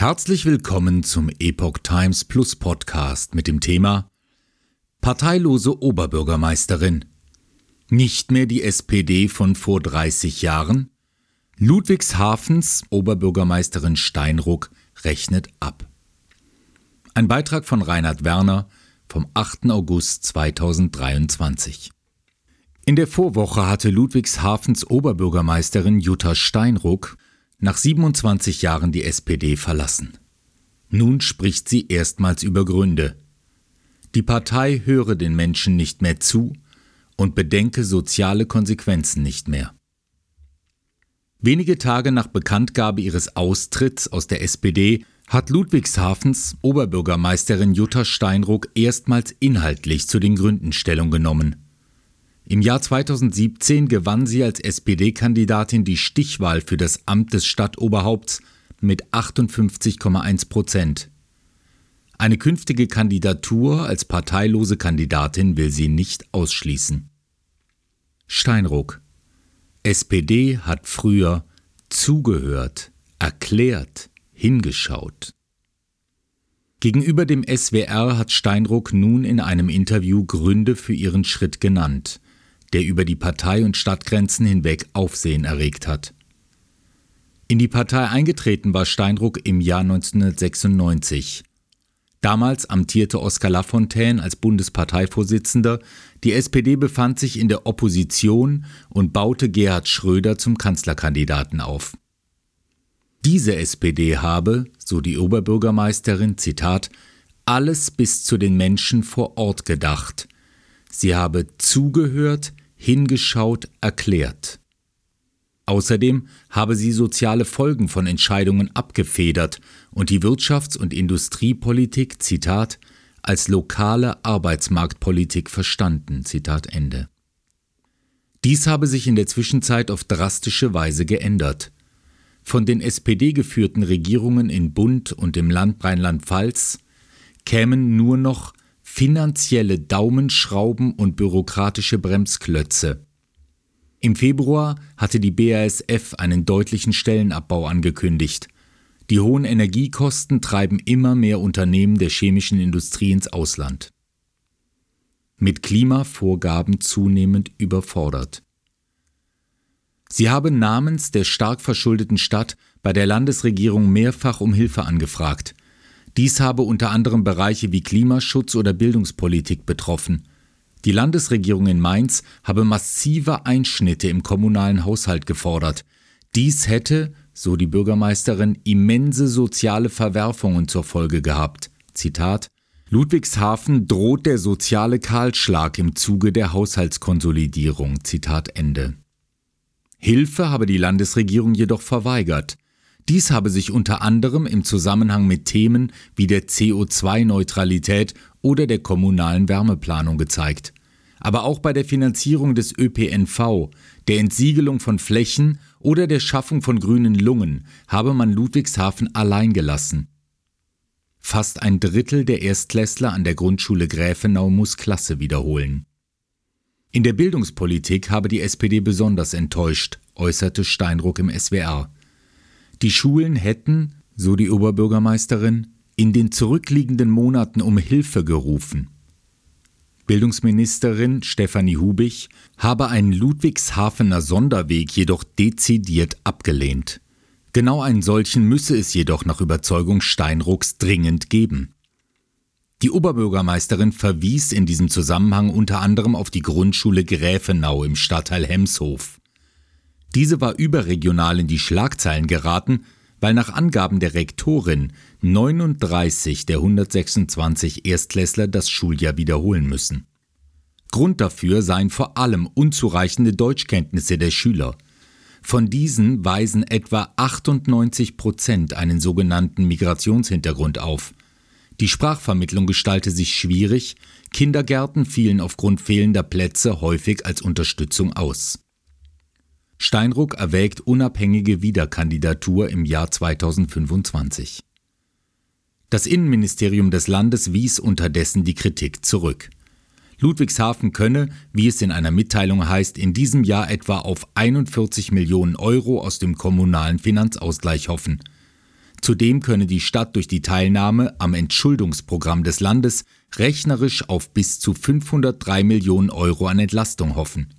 Herzlich willkommen zum Epoch Times Plus Podcast mit dem Thema Parteilose Oberbürgermeisterin. Nicht mehr die SPD von vor 30 Jahren? Ludwigshafens Oberbürgermeisterin Steinruck rechnet ab. Ein Beitrag von Reinhard Werner vom 8. August 2023. In der Vorwoche hatte Ludwigshafens Oberbürgermeisterin Jutta Steinruck nach 27 Jahren die SPD verlassen. Nun spricht sie erstmals über Gründe. Die Partei höre den Menschen nicht mehr zu und bedenke soziale Konsequenzen nicht mehr. Wenige Tage nach Bekanntgabe ihres Austritts aus der SPD hat Ludwigshafens Oberbürgermeisterin Jutta Steinruck erstmals inhaltlich zu den Gründen Stellung genommen. Im Jahr 2017 gewann sie als SPD-Kandidatin die Stichwahl für das Amt des Stadtoberhaupts mit 58,1 Prozent. Eine künftige Kandidatur als parteilose Kandidatin will sie nicht ausschließen. Steinruck SPD hat früher zugehört, erklärt, hingeschaut. Gegenüber dem SWR hat Steinruck nun in einem Interview Gründe für ihren Schritt genannt der über die Partei- und Stadtgrenzen hinweg Aufsehen erregt hat. In die Partei eingetreten war Steinruck im Jahr 1996. Damals amtierte Oskar Lafontaine als Bundesparteivorsitzender, die SPD befand sich in der Opposition und baute Gerhard Schröder zum Kanzlerkandidaten auf. Diese SPD habe, so die Oberbürgermeisterin, Zitat, alles bis zu den Menschen vor Ort gedacht. Sie habe zugehört, hingeschaut, erklärt. Außerdem habe sie soziale Folgen von Entscheidungen abgefedert und die Wirtschafts- und Industriepolitik, Zitat, als lokale Arbeitsmarktpolitik verstanden, Zitat Ende. Dies habe sich in der Zwischenzeit auf drastische Weise geändert. Von den SPD geführten Regierungen in Bund und im Land Rheinland-Pfalz kämen nur noch finanzielle Daumenschrauben und bürokratische Bremsklötze. Im Februar hatte die BASF einen deutlichen Stellenabbau angekündigt. Die hohen Energiekosten treiben immer mehr Unternehmen der chemischen Industrie ins Ausland. Mit Klimavorgaben zunehmend überfordert. Sie haben namens der stark verschuldeten Stadt bei der Landesregierung mehrfach um Hilfe angefragt. Dies habe unter anderem Bereiche wie Klimaschutz oder Bildungspolitik betroffen. Die Landesregierung in Mainz habe massive Einschnitte im kommunalen Haushalt gefordert. Dies hätte, so die Bürgermeisterin, immense soziale Verwerfungen zur Folge gehabt. Zitat Ludwigshafen droht der soziale Kahlschlag im Zuge der Haushaltskonsolidierung. Zitat Ende. Hilfe habe die Landesregierung jedoch verweigert. Dies habe sich unter anderem im Zusammenhang mit Themen wie der CO2-Neutralität oder der kommunalen Wärmeplanung gezeigt. Aber auch bei der Finanzierung des ÖPNV, der Entsiegelung von Flächen oder der Schaffung von grünen Lungen habe man Ludwigshafen allein gelassen. Fast ein Drittel der Erstklässler an der Grundschule Gräfenau muss Klasse wiederholen. In der Bildungspolitik habe die SPD besonders enttäuscht, äußerte Steinruck im SWR. Die Schulen hätten, so die Oberbürgermeisterin, in den zurückliegenden Monaten um Hilfe gerufen. Bildungsministerin Stefanie Hubich habe einen Ludwigshafener Sonderweg jedoch dezidiert abgelehnt. Genau einen solchen müsse es jedoch nach Überzeugung Steinrucks dringend geben. Die Oberbürgermeisterin verwies in diesem Zusammenhang unter anderem auf die Grundschule Gräfenau im Stadtteil Hemshof. Diese war überregional in die Schlagzeilen geraten, weil nach Angaben der Rektorin 39 der 126 Erstklässler das Schuljahr wiederholen müssen. Grund dafür seien vor allem unzureichende Deutschkenntnisse der Schüler. Von diesen weisen etwa 98 Prozent einen sogenannten Migrationshintergrund auf. Die Sprachvermittlung gestalte sich schwierig, Kindergärten fielen aufgrund fehlender Plätze häufig als Unterstützung aus. Steinruck erwägt unabhängige Wiederkandidatur im Jahr 2025. Das Innenministerium des Landes wies unterdessen die Kritik zurück. Ludwigshafen könne, wie es in einer Mitteilung heißt, in diesem Jahr etwa auf 41 Millionen Euro aus dem kommunalen Finanzausgleich hoffen. Zudem könne die Stadt durch die Teilnahme am Entschuldungsprogramm des Landes rechnerisch auf bis zu 503 Millionen Euro an Entlastung hoffen.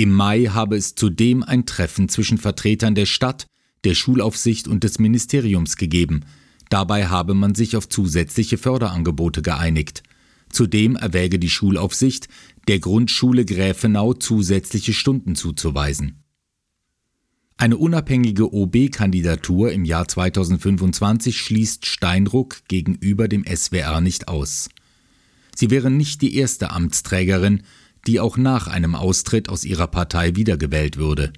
Im Mai habe es zudem ein Treffen zwischen Vertretern der Stadt, der Schulaufsicht und des Ministeriums gegeben. Dabei habe man sich auf zusätzliche Förderangebote geeinigt. Zudem erwäge die Schulaufsicht, der Grundschule Gräfenau zusätzliche Stunden zuzuweisen. Eine unabhängige OB-Kandidatur im Jahr 2025 schließt Steinruck gegenüber dem SWR nicht aus. Sie wäre nicht die erste Amtsträgerin, die auch nach einem Austritt aus ihrer Partei wiedergewählt würde.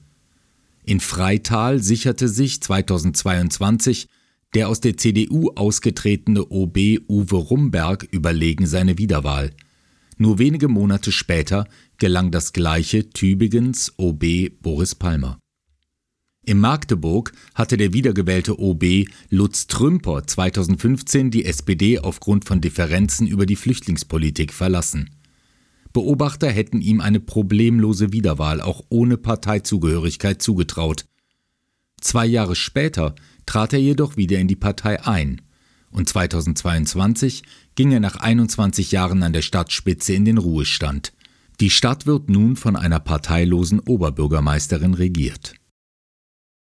In Freital sicherte sich 2022 der aus der CDU ausgetretene OB Uwe Rumberg überlegen seine Wiederwahl. Nur wenige Monate später gelang das gleiche Tübingens OB Boris Palmer. In Magdeburg hatte der wiedergewählte OB Lutz Trümper 2015 die SPD aufgrund von Differenzen über die Flüchtlingspolitik verlassen. Beobachter hätten ihm eine problemlose Wiederwahl auch ohne Parteizugehörigkeit zugetraut. Zwei Jahre später trat er jedoch wieder in die Partei ein und 2022 ging er nach 21 Jahren an der Stadtspitze in den Ruhestand. Die Stadt wird nun von einer parteilosen Oberbürgermeisterin regiert